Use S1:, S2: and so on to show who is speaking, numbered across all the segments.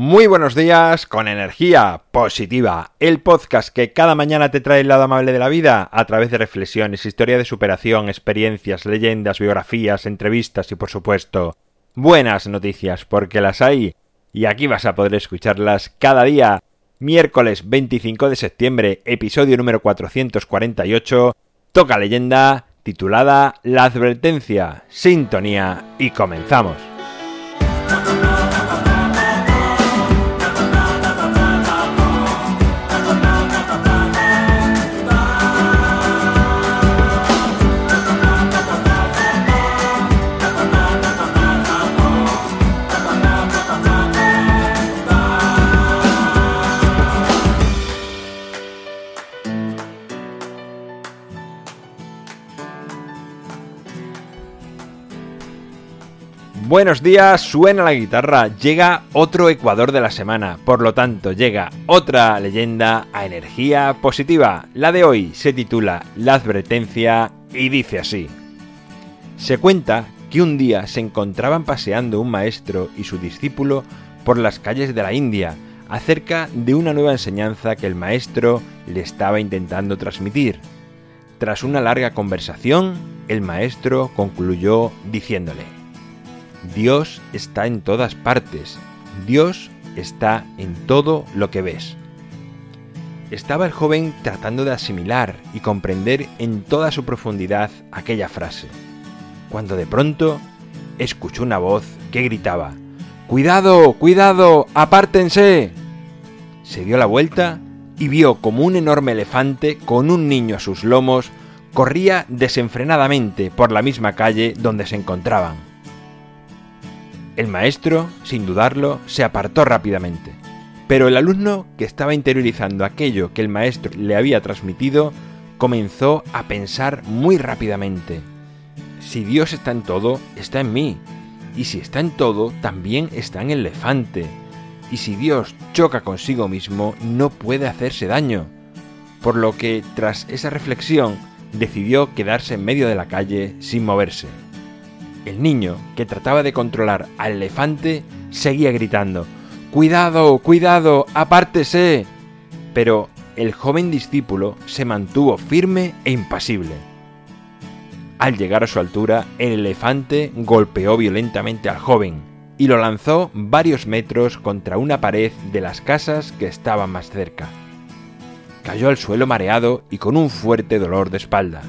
S1: Muy buenos días con energía positiva, el podcast que cada mañana te trae el lado amable de la vida a través de reflexiones, historia de superación, experiencias, leyendas, biografías, entrevistas y por supuesto buenas noticias porque las hay y aquí vas a poder escucharlas cada día. Miércoles 25 de septiembre, episodio número 448, toca leyenda titulada La advertencia, sintonía y comenzamos. Buenos días, suena la guitarra, llega otro Ecuador de la semana, por lo tanto llega otra leyenda a energía positiva. La de hoy se titula La advertencia y dice así. Se cuenta que un día se encontraban paseando un maestro y su discípulo por las calles de la India acerca de una nueva enseñanza que el maestro le estaba intentando transmitir. Tras una larga conversación, el maestro concluyó diciéndole, Dios está en todas partes. Dios está en todo lo que ves. Estaba el joven tratando de asimilar y comprender en toda su profundidad aquella frase, cuando de pronto escuchó una voz que gritaba, ¡Cuidado! ¡Cuidado! ¡Apártense! Se dio la vuelta y vio como un enorme elefante con un niño a sus lomos corría desenfrenadamente por la misma calle donde se encontraban. El maestro, sin dudarlo, se apartó rápidamente. Pero el alumno, que estaba interiorizando aquello que el maestro le había transmitido, comenzó a pensar muy rápidamente. Si Dios está en todo, está en mí. Y si está en todo, también está en el elefante. Y si Dios choca consigo mismo, no puede hacerse daño. Por lo que, tras esa reflexión, decidió quedarse en medio de la calle sin moverse. El niño, que trataba de controlar al elefante, seguía gritando Cuidado, cuidado, apártese. Pero el joven discípulo se mantuvo firme e impasible. Al llegar a su altura, el elefante golpeó violentamente al joven y lo lanzó varios metros contra una pared de las casas que estaban más cerca. Cayó al suelo mareado y con un fuerte dolor de espalda.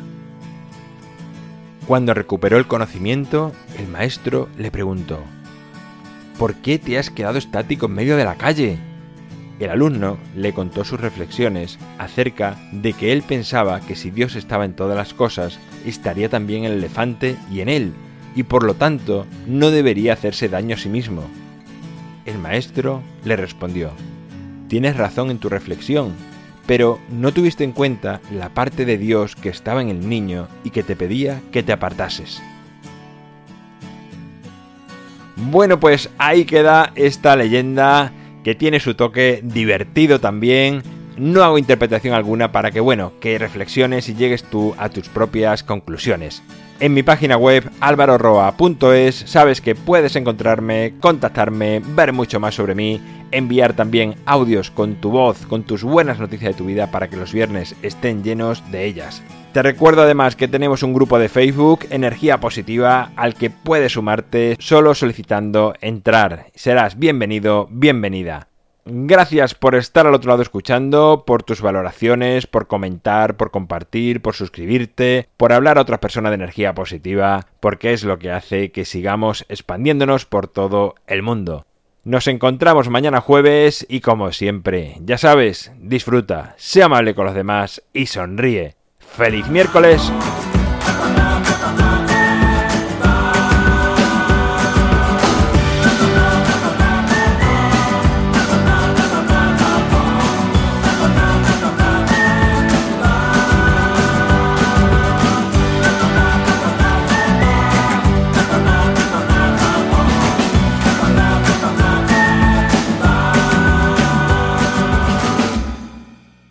S1: Cuando recuperó el conocimiento, el maestro le preguntó, ¿Por qué te has quedado estático en medio de la calle? El alumno le contó sus reflexiones acerca de que él pensaba que si Dios estaba en todas las cosas, estaría también el elefante y en él, y por lo tanto no debería hacerse daño a sí mismo. El maestro le respondió, Tienes razón en tu reflexión, pero no tuviste en cuenta la parte de Dios que estaba en el niño y que te pedía que te apartases. Bueno, pues ahí queda esta leyenda que tiene su toque divertido también. No hago interpretación alguna para que, bueno, que reflexiones y llegues tú a tus propias conclusiones. En mi página web alvaroroa.es sabes que puedes encontrarme, contactarme, ver mucho más sobre mí enviar también audios con tu voz, con tus buenas noticias de tu vida para que los viernes estén llenos de ellas. Te recuerdo además que tenemos un grupo de Facebook, Energía Positiva, al que puedes sumarte solo solicitando entrar. Serás bienvenido, bienvenida. Gracias por estar al otro lado escuchando, por tus valoraciones, por comentar, por compartir, por suscribirte, por hablar a otras personas de energía positiva, porque es lo que hace que sigamos expandiéndonos por todo el mundo. Nos encontramos mañana jueves y como siempre, ya sabes, disfruta, sea amable con los demás y sonríe. ¡Feliz miércoles!